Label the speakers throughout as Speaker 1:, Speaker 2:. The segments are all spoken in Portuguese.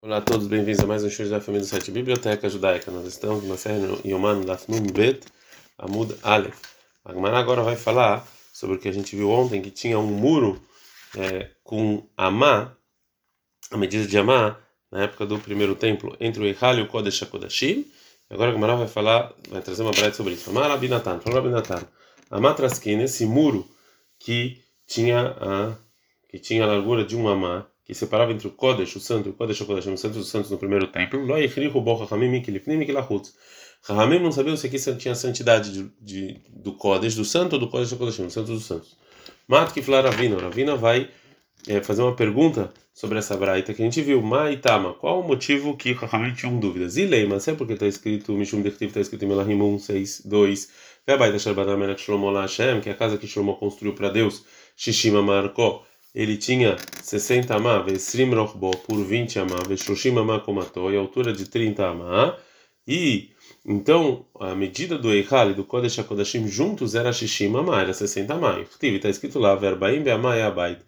Speaker 1: Olá a todos, bem-vindos a mais um show da família do site Biblioteca Judaica. Nós estamos na série Yoman Lafnum Bet Amud Aleph. A Gemara agora vai falar sobre o que a gente viu ontem, que tinha um muro é, com Amá, a medida de Amá, na época do primeiro templo, entre o Eichal e o Kodesh HaKodashim. Agora a Gemara vai falar, vai trazer uma breve sobre isso. Amar Abinatan, falou Abinatan. Amá Traskin, esse muro que tinha a, que tinha a largura de um Amá, que separava entre o Kodesh, o Santo, e o Kodesh HaKodashim, o Santo dos Santos no primeiro templo, Lo Yichrichu Bo Chachamim Mikilifnim não sabiam se aqui tinha santidade de, de, do Kodesh, do Santo ou do Kodesh HaKodashim, o Santo dos Santos. Mat Kiflar Ravina, Ravina vai é, fazer uma pergunta sobre essa braita que a gente viu, Maitama, qual o motivo que Chachamim tinham dúvidas? E Leima, sabe porque está escrito, Mishum Dechtiv está escrito em Melahim 1, 6, 2, Vebaita Sharbatam Melech Shlomo que é a casa que Shlomo construiu para Deus, Shishima Marko, ele tinha 60 amá, Vesrim Rochbo, por 20 amá, Veshoshim amá komató, e a altura de 30 amá, e então a medida do Eichal e do Kodesh HaKodashim juntos era Shishim amá, era 60 amá. Está escrito lá, Verbaim be'amá e abait,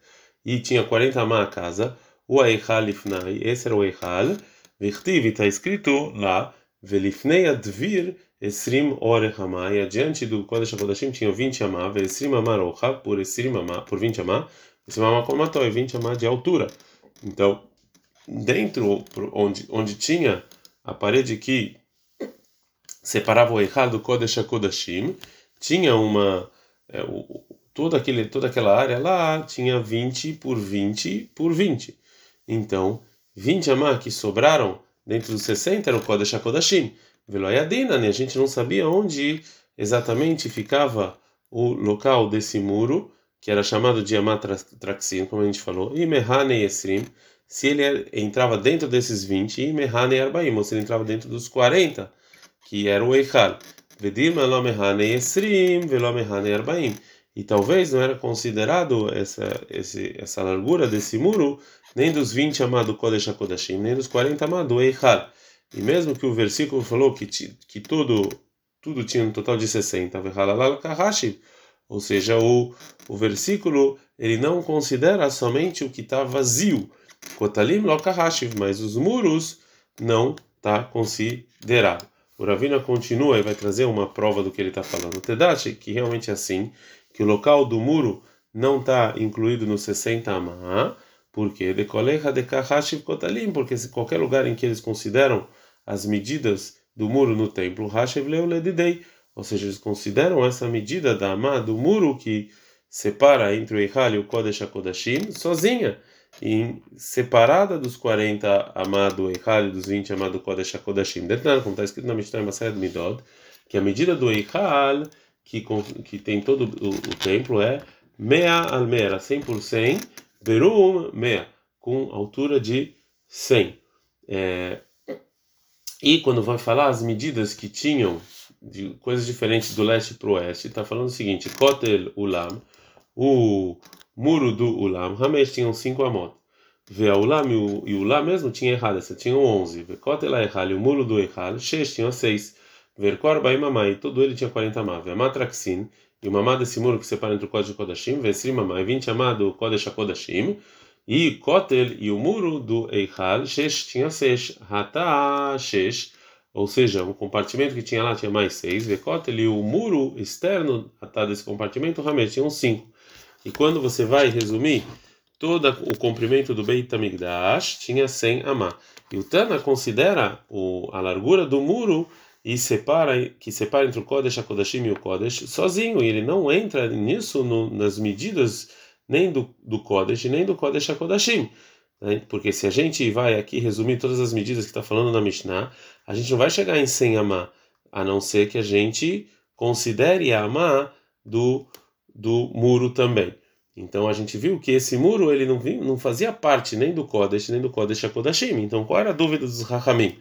Speaker 1: e tinha 40 amá a casa, o Eichal ifnai, esse era o Eichal, Vichtiv, está escrito lá, Velifnei advir Esrim orech amá, e adiante do Kodesh HaKodashim tinha 20 amá, Vesrim amá rocha, por Esrim amá, por 20 amá, mamacomató é 20 amá de altura. Então, dentro onde, onde tinha a parede que separava o Eichal do Kodesh HaKodashim, tinha uma. É, o, toda, aquele, toda aquela área lá tinha 20 por 20 por 20. Então, 20 amá que sobraram dentro dos 60 era o Kodesh HaKodashim. Veloyadina, né? A gente não sabia onde exatamente ficava o local desse muro que era chamado de Amatraxin, como a gente falou, e Mehane Esrim, se ele entrava dentro desses 20, e Mehane Arbaim, ou se ele entrava dentro dos 40, que era o Eichal. Vedim Elo Mehane Esrim, Velo Mehane Arbaim. E talvez não era considerado essa, esse, essa largura desse muro nem dos 20 amado Kodesh HaKodashim, nem dos 40 amado Eichal. E mesmo que o versículo falou que, que tudo, tudo tinha um total de 60, Vehalalal Kahashi, ou seja, o, o versículo ele não considera somente o que está vazio, Kotalim Lokahashiv, mas os muros não está considerado. O Ravina continua e vai trazer uma prova do que ele está falando. Tedashi, que realmente é assim, que o local do muro não está incluído no 60 amá, porque decoleja de kahashiv kotalim, porque se qualquer lugar em que eles consideram as medidas do muro no templo, hashiv leu ledidei, ou seja, eles consideram essa medida da amá do muro que separa entre o Eichal e o Kodesh HaKodashim sozinha, em, separada dos 40 amá do Eichal e dos 20 amá do Kodesh HaKodashim. Detalhe, como está escrito na Mishnah Masayad Midod, que a medida do Eichal, que, que tem todo o, o templo, é Mea Almera, 100 por 100, Berum Mea, com altura de 100. É, e quando vai falar as medidas que tinham de coisas diferentes do leste para o oeste, está falando o seguinte: Kotel Ulam, o muro do Ulam, Hamesh tinham cinco amot. Vê Ulam e o Ulam mesmo tinha errado, essa tinha onze. Vê Kotel Echal, o muro do Echal, Shesh tinha seis. Ver Korba e Mamai, todo ele tinha quarenta amá. Vê Matraxin, e o mamá desse muro que separa entre o Kodesh e Kodashim, vê Sri Mamai, vinte amá do Kodesh a Kodashim. E Kotel e o muro do Eichal, Shesh tinha seis. Hata Shesh ou seja, o compartimento que tinha lá tinha mais seis, e o muro externo até desse compartimento realmente tinha uns cinco. E quando você vai resumir, todo o comprimento do Beit HaMikdash tinha 100 amá. E o Tana considera o, a largura do muro e separa que separa entre o Kodesh HaKodashim e o Kodesh sozinho, e ele não entra nisso no, nas medidas nem do, do Kodesh, nem do Kodesh HaKodashim. Né? Porque se a gente vai aqui resumir todas as medidas que está falando na Mishnah, a gente não vai chegar em 100 amá, a não ser que a gente considere a amá do, do muro também. Então a gente viu que esse muro ele não, não fazia parte nem do Kodesh nem do Kodesh HaKodashim. Então qual era a dúvida dos Rahamim?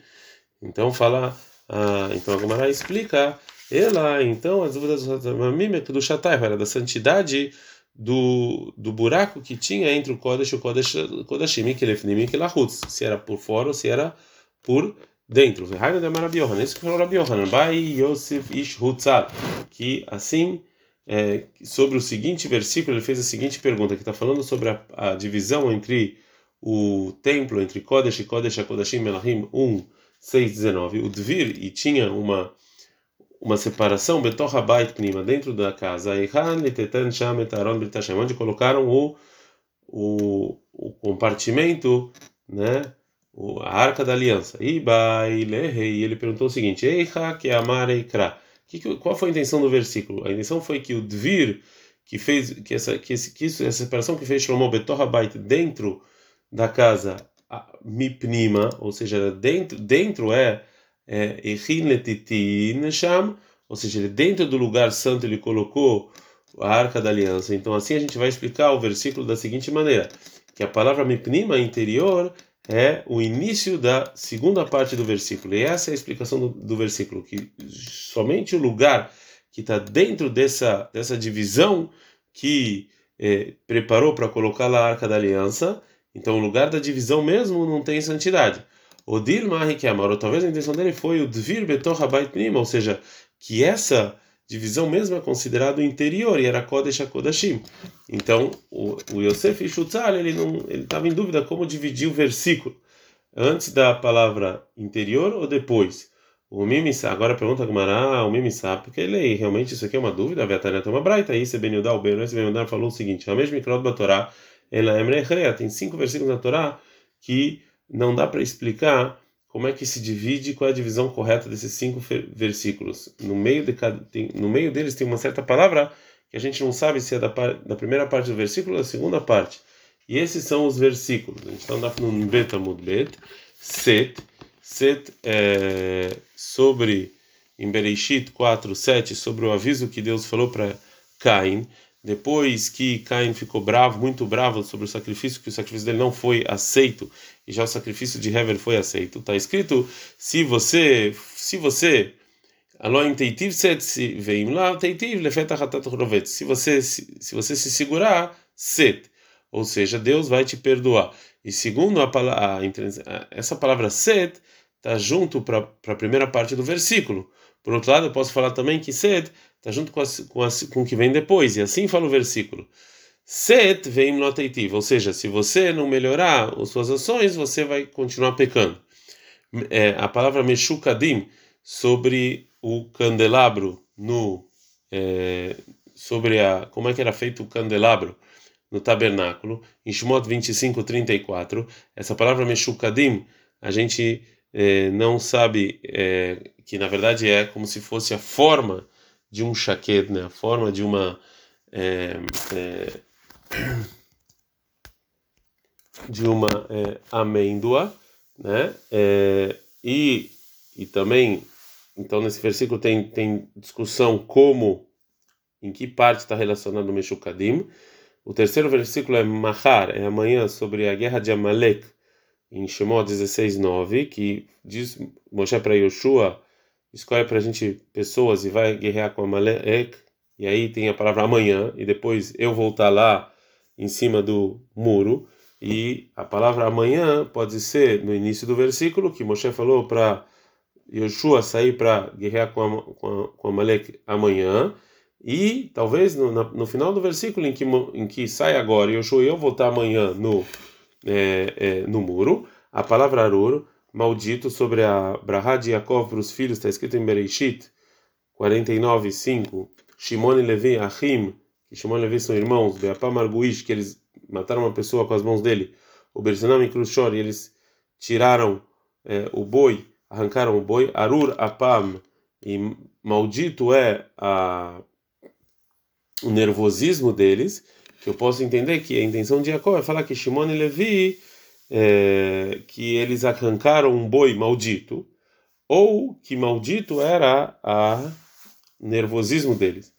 Speaker 1: Então fala, ah, então a Gemara explica, ela, então as dúvidas dos Rahamim é do Shatai, era da santidade do, do buraco que tinha entre o Kodesh e o Kodesh, Kodashim, Mikelefnim e Lahutz, se era por fora ou se era por dentro. Marabiohan, isso que falou Rabiohan, Bai Yosef Ish que assim, é, sobre o seguinte versículo, ele fez a seguinte pergunta, que está falando sobre a, a, divisão entre o templo entre Kodesh e Kodesh HaKodashim Melahim 1, 6, 19, o Dvir, e tinha uma uma separação Betor Habait Pnima, dentro da casa, onde colocaram o, o, o compartimento, né, a arca da aliança. E ele perguntou o seguinte: Eicha que amareikra. Qual foi a intenção do versículo? A intenção foi que o Dvir, que fez que essa que, esse, que isso, essa separação que fez Shlomo Betor Habait dentro da casa Mipnima, ou seja, dentro dentro é ou seja, dentro do lugar santo ele colocou a arca da aliança. Então assim a gente vai explicar o versículo da seguinte maneira, que a palavra Mipnima interior é o início da segunda parte do versículo. E essa é a explicação do, do versículo, que somente o lugar que está dentro dessa, dessa divisão que é, preparou para colocar a arca da aliança, então o lugar da divisão mesmo não tem santidade. O Dilmahi que amar, ou talvez a intenção dele foi o Dvir Betor Prima, ou seja, que essa divisão mesmo é considerado interior e era Kodesh HaKodashim. Então, o, o Yosef Shutzal, ele não ele estava em dúvida como dividir o versículo, antes da palavra interior ou depois. O Mimi agora pergunta a Gmará, o Mimi sabe, porque ele realmente isso aqui é uma dúvida, a Vetanet é uma braita, aí Sebenudá, o Ben Benudá falou o seguinte, a mesma Mikrot da Torá, ela é tem cinco versículos na Torá que não dá para explicar como é que se divide, qual é a divisão correta desses cinco versículos. No meio, de cada, tem, no meio deles tem uma certa palavra que a gente não sabe se é da, da primeira parte do versículo ou da segunda parte. E esses são os versículos. A gente está no Betamud Bet, Set, Set é, sobre, em Bereshit 4, 7, sobre o aviso que Deus falou para Caim depois que Caim ficou bravo, muito bravo sobre o sacrifício, que o sacrifício dele não foi aceito, e já o sacrifício de Hever foi aceito, está escrito: se você, se você, se você se você se segurar, set, ou seja, Deus vai te perdoar. E segundo a, a essa palavra set está junto para a primeira parte do versículo. Por outro lado, eu posso falar também que set está junto com, a, com, a, com o que vem depois, e assim fala o versículo. Set vem notativo, ou seja, se você não melhorar as suas ações, você vai continuar pecando. É, a palavra meshukadim sobre o candelabro no é, sobre a como é que era feito o candelabro no tabernáculo em Shemot 25:34 essa palavra meshukadim a gente é, não sabe é, que na verdade é como se fosse a forma de um chaquet, né? A forma de uma é, de uma amêndoa, né? E e também então nesse versículo tem tem discussão como em que parte está relacionado o Meshukadim. O terceiro versículo é Mahar, é amanhã sobre a guerra de Amalek em Shemot 16:9, que diz Moshe para Yoshua escolhe para a gente pessoas e vai guerrear com Amalek, e aí tem a palavra amanhã, e depois eu voltar lá em cima do muro, e a palavra amanhã pode ser no início do versículo, que Moshe falou para Yoshua sair para guerrear com, a, com, a, com Amalek amanhã, e talvez no, no, final do versículo em que, em que sai agora, Yoshua e eu voltar amanhã no, é, é, no muro, a palavra aruro maldito sobre a Brahá de Yaakov para os filhos, está escrito em Bereshit 49, 5. Shimon e Levi, Achim, que Shimon e Levi são irmãos, Beapam Arguish, que eles mataram uma pessoa com as mãos dele, o Bersinam e Krushor, e eles tiraram é, o boi, arrancaram o boi, Arur Apam, e maldito é a, o nervosismo deles, que eu posso entender que a intenção de Jacob é falar que Shimon e Levi é, que eles arrancaram um boi maldito, ou que maldito era a nervosismo deles.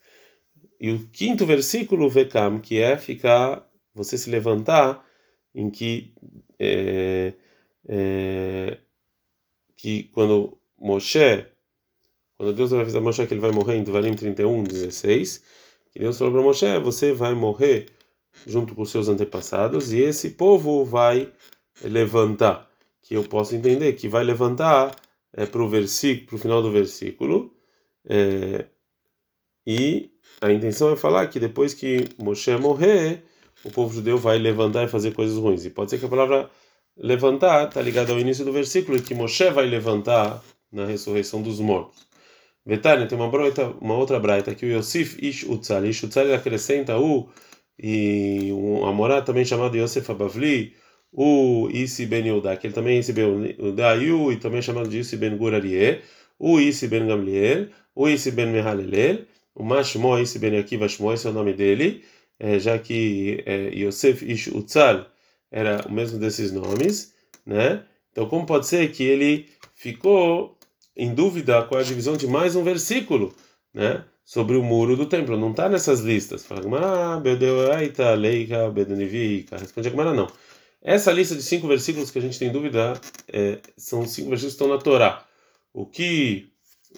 Speaker 1: E o quinto versículo, Vekam, que é ficar, você se levantar, em que, é, é, que quando Moshe, quando Deus vai avisar Moshe que ele vai morrer em Devarim 31, 16, que Deus falou para Moshe, você vai morrer junto com seus antepassados, e esse povo vai levantar, que eu posso entender que vai levantar é, para o versículo, para o final do versículo, é, e a intenção é falar que depois que Moshe morrer, o povo judeu vai levantar e fazer coisas ruins. E pode ser que a palavra levantar está ligada ao início do versículo, que Moshe vai levantar na ressurreição dos mortos. Vetânia tem uma, broita, uma outra braita que o Yosif Ish Utzal. Ish Utzal acrescenta o e um Amorá também chamado Yosef Abavli, o Isi Ben Yehuda, que ele também é Isi Ben e também chamado de Isi Ben Gurarie, o Isi Ben Gamliel, o Isi Ben Mehalelel, o Mashmo Isi Ben Akiva Shmo, esse é o nome dele, é, já que é, Yosef Ish Utzal era o mesmo desses nomes, né? Então, como pode ser que ele ficou em dúvida com a divisão de mais um versículo, né? Sobre o muro do templo. Não está nessas listas. Fala, ah. Responde a Gemara, não. Essa lista de cinco versículos que a gente tem dúvida é, são cinco versículos que estão na Torá. O que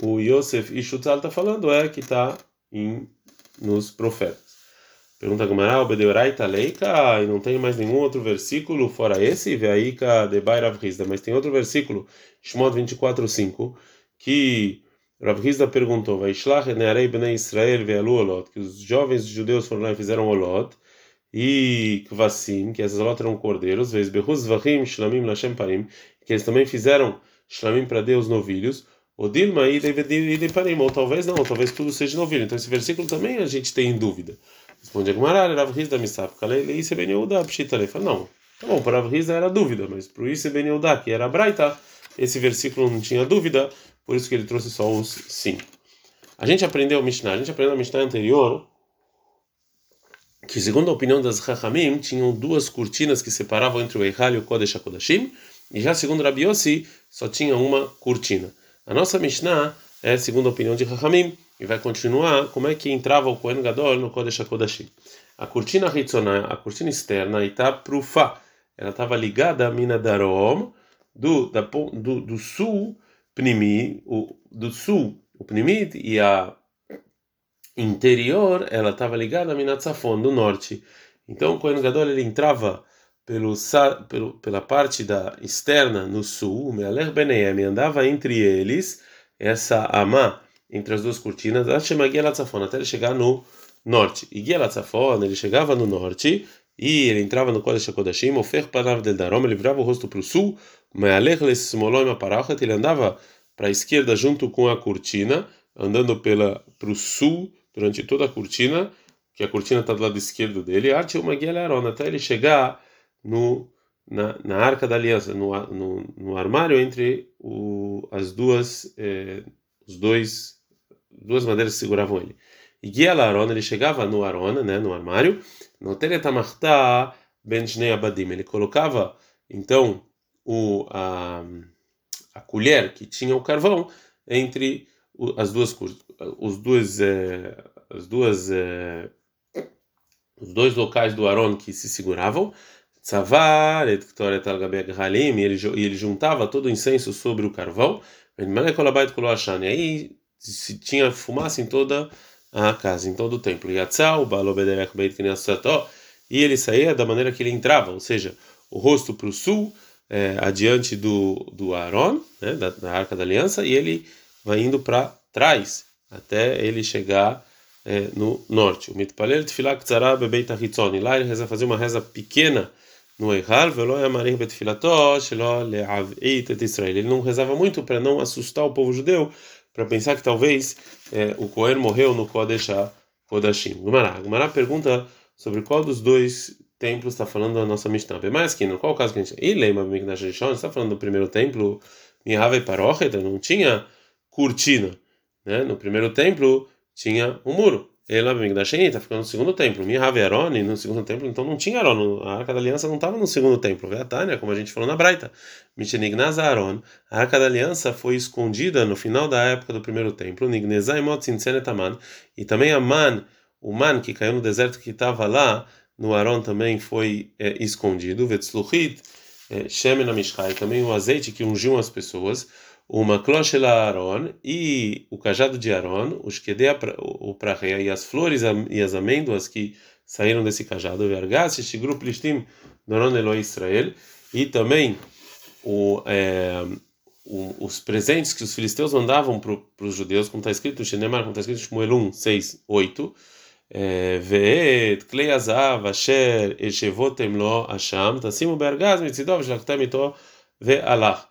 Speaker 1: o Yosef Ishutzal está falando é que está nos profetas. Pergunta Gamara, Obedeoraita leika, e não tem mais nenhum outro versículo fora esse, Veaika de Rav Hizda, mas tem outro versículo, Shmot 24:5, que Rav Hizda perguntou, bnei Israel ve'alu que os jovens judeus foram lá e fizeram olot, e kvasim, que essas olot eram cordeiros, vachim shlamim parim, que eles também fizeram shlamim para Deus novilhos, parim, ou talvez não, talvez tudo seja novilho. Então esse versículo também a gente tem em dúvida. Responde a Gemara, Rav Hizda Misaf, Kalei Ise Ben Yehuda, Pshita não, tá bom, para Rav Hizda era dúvida, mas para o Yehuda, que era Braita, esse versículo não tinha dúvida, por isso que ele trouxe só os cinco. A gente aprendeu o Mishnah, a gente aprendeu a Mishnah anterior, que segundo a opinião das Chachamim, tinham duas cortinas que separavam entre o Eihal e o Kodesh HaKodashim, e já segundo Rabi Yossi, só tinha uma cortina. A nossa Mishnah é segundo a opinião de Chachamim, e vai continuar como é que entrava o Kohen Gadol no Kodesh HaKodashim. A cortina Hitzonah, a cortina externa, está prufa. Ela estava ligada à mina Darom, do, da, do, do sul, Pnimi, o, do sul, o Pnimit, e a interior, ela estava ligada à mina Tzafon, do norte. Então o Kohen Gadol ele entrava pelo, pelo, pela parte da externa no sul, Mealer Beneem andava entre eles, essa Amá entre as duas cortinas, até ele chegar no norte. E Gielatzafon, ele chegava no norte e ele entrava no Kodesh HaKodashim, o ferro panav del Darom, ele virava o rosto para o sul, ele andava para a esquerda junto com a cortina, andando pela para o sul durante toda a cortina, que a cortina está do lado esquerdo dele, arte uma até ele chegar no na, na arca da aliança, no, no, no armário entre o, as duas, eh, os dois duas madeiras que seguravam ele. E guia Aaron, ele chegava no Aaron, né, no armário, no Teletamarta ben Abadim, ele colocava então o a, a colher que tinha o carvão entre as duas os dois é, as duas é, os dois locais do Aaron que se seguravam Tzavar, e ele, ele juntava todo o incenso sobre o carvão, e aí se tinha fumaça em toda a casa, em todo o templo. E ele saía da maneira que ele entrava, ou seja, o rosto para o sul, é, adiante do, do Aaron, né, da, da, Arca da Aliança, e ele vai indo para trás, até ele chegar é, no norte. O mitpalel tefilak tzara bebeit achitzoni. Lá ele reza fazer uma reza pequena no Eihal, velo yamarich betfilato, shelo le'aveit et Israel. Ele não rezava muito para não assustar o povo judeu, para pensar que talvez é, o Cohen morreu no Kodesh Kodashim. Gumará. Gumará pergunta sobre qual dos dois templos está falando a nossa Mishnah. Mais que no qual caso que a gente. E lembra Mikdash Rishon, está falando do primeiro templo, Mihave Parochet, não tinha cortina. Né? No primeiro templo tinha um muro. Ela está ficando no segundo templo. Minha Aroni no segundo templo, então não tinha Aron. A Arca da Aliança não estava no segundo templo. Vê a Tânia, como a gente falou na Braita. Michenignaz Aron. A Arca da Aliança foi escondida no final da época do primeiro templo. Nignezai Motzinzenetaman. E também a Man, o Man que caiu no deserto que estava lá, no Aron também foi é, escondido. Vetzluchit, é, Shemen Amishkai, também o azeite que ungiu as pessoas o makloshel Aaron e o cajado de Aaron, os que o prareia e as flores e as amêndoas que saíram desse cajado, o argas, este grupo listim Doron Elo Israel, e também o, é, o, os presentes que os filisteus mandavam para os judeus, como está escrito no Shenemar, como está escrito em Shmuel 1, 6, 8, ואת כלי הזהב אשר השבותם לו אשם, תשימו בארגז מצידו ושלחתם איתו והלך.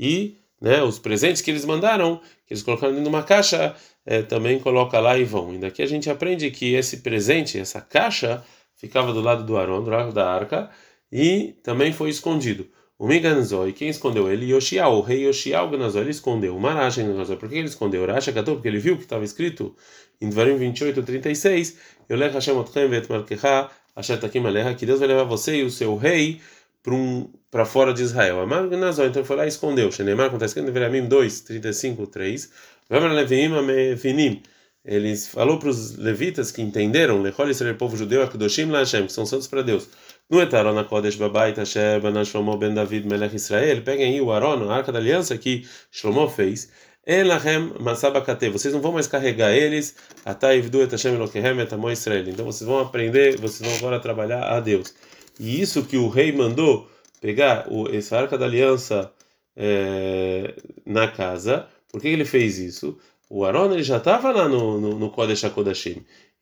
Speaker 1: E né, os presentes que eles mandaram, que eles colocaram dentro de uma caixa, é, também coloca lá e vão. E daqui a gente aprende que esse presente, essa caixa, ficava do lado do Arão, do lado da arca, e também foi escondido. O Miganzoi, quem escondeu ele? Yoshiao, o rei Yoshiao Ganazoi, ele escondeu. O Marash Ganazoi, por que ele escondeu? Rasha Katou, porque ele viu que estava escrito em Dvarim 28, 36, Yolech Hashem Otchem Vet Malkecha, Asher Takim Aleha, que Deus vai levar você e o seu rei para um, para fora de Israel. Amar Ganazoi, então foi lá e escondeu. Shenemar, acontece que em Devarim 2, 35, 3, Vamar Leviim Amefinim, ele falou para os levitas que entenderam, Lechol Israel, povo judeu, Akudoshim Lashem, que são santos para Deus. No Etarona Kodesh Babait Asher Banan Shlomo Ben David Melech Israel, peguem aí o Aron, a arca da aliança que Shlomo fez. Elachem Masabakate, vocês não vão mais carregar eles, Ataivdu et Hashem Elokehem et Amo Israel. Então vocês vão aprender, vocês vão agora trabalhar a Deus. E isso que o rei mandou pegar o, essa arca da aliança é, na casa, por que ele fez isso? O Aron ele já estava lá no, no, no Kodesh.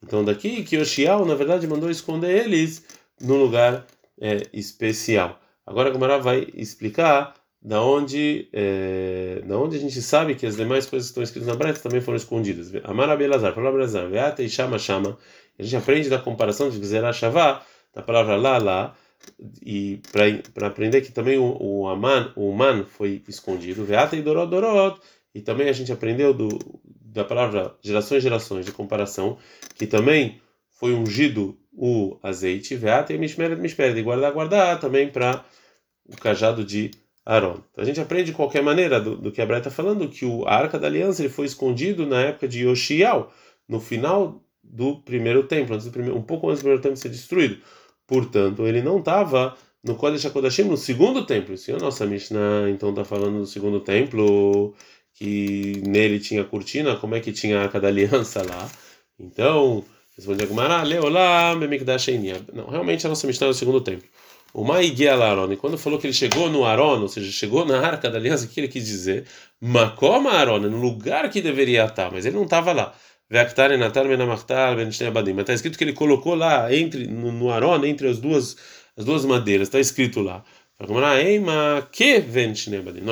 Speaker 1: Então daqui que Oshial, na verdade, mandou esconder eles num lugar é, especial. Agora a Gamara vai explicar da onde, é, da onde a gente sabe que as demais coisas que estão escritas na Breta também foram escondidas. Amar Abelazar, palavra Abelazar, Veata e Shama Shama. A gente aprende da comparação de Gzerah Shavá, da palavra lá, lá, e para aprender que também o, o Aman, o Man foi escondido, Veata e Dorot Dorot, e também a gente aprendeu do, da palavra gerações gerações de comparação, que também foi ungido o azeite, veata e mishmeret mishmeret, e guardar, guardar também para o cajado de Aaron. Então a gente aprende de qualquer maneira do, do que a Bray está falando, que o, arca da aliança ele foi escondido na época de Yoshiao, no final do primeiro templo, primeiro, um pouco antes do primeiro templo ser destruído. Portanto, ele não estava no Kodesh HaKodashim, no segundo templo. Se a nossa Mishnah então está falando do segundo templo, que nele tinha cortina, como é que tinha a arca da aliança lá? Então, Responde a Gumara, Leolam Bemikdash Não, realmente a nossa Mishnah é o segundo templo. O Maiguel Aaron, e quando falou que ele chegou no Aaron, ou seja, chegou na arca da aliança, o que ele quis dizer? Makoma Aaron, no lugar que deveria estar, mas ele não estava lá. Está escrito que ele colocou lá entre no, no entre as duas as duas madeiras, está escrito lá. Não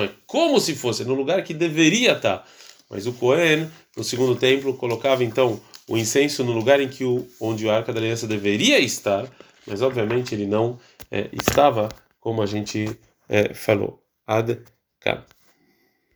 Speaker 1: é como se fosse no lugar que deveria estar. Mas o Cohen, no segundo templo, colocava então o incenso no lugar em que o, onde a arca da aliança deveria estar, mas obviamente ele não é, estava, como a gente é, falou. Ad -kan.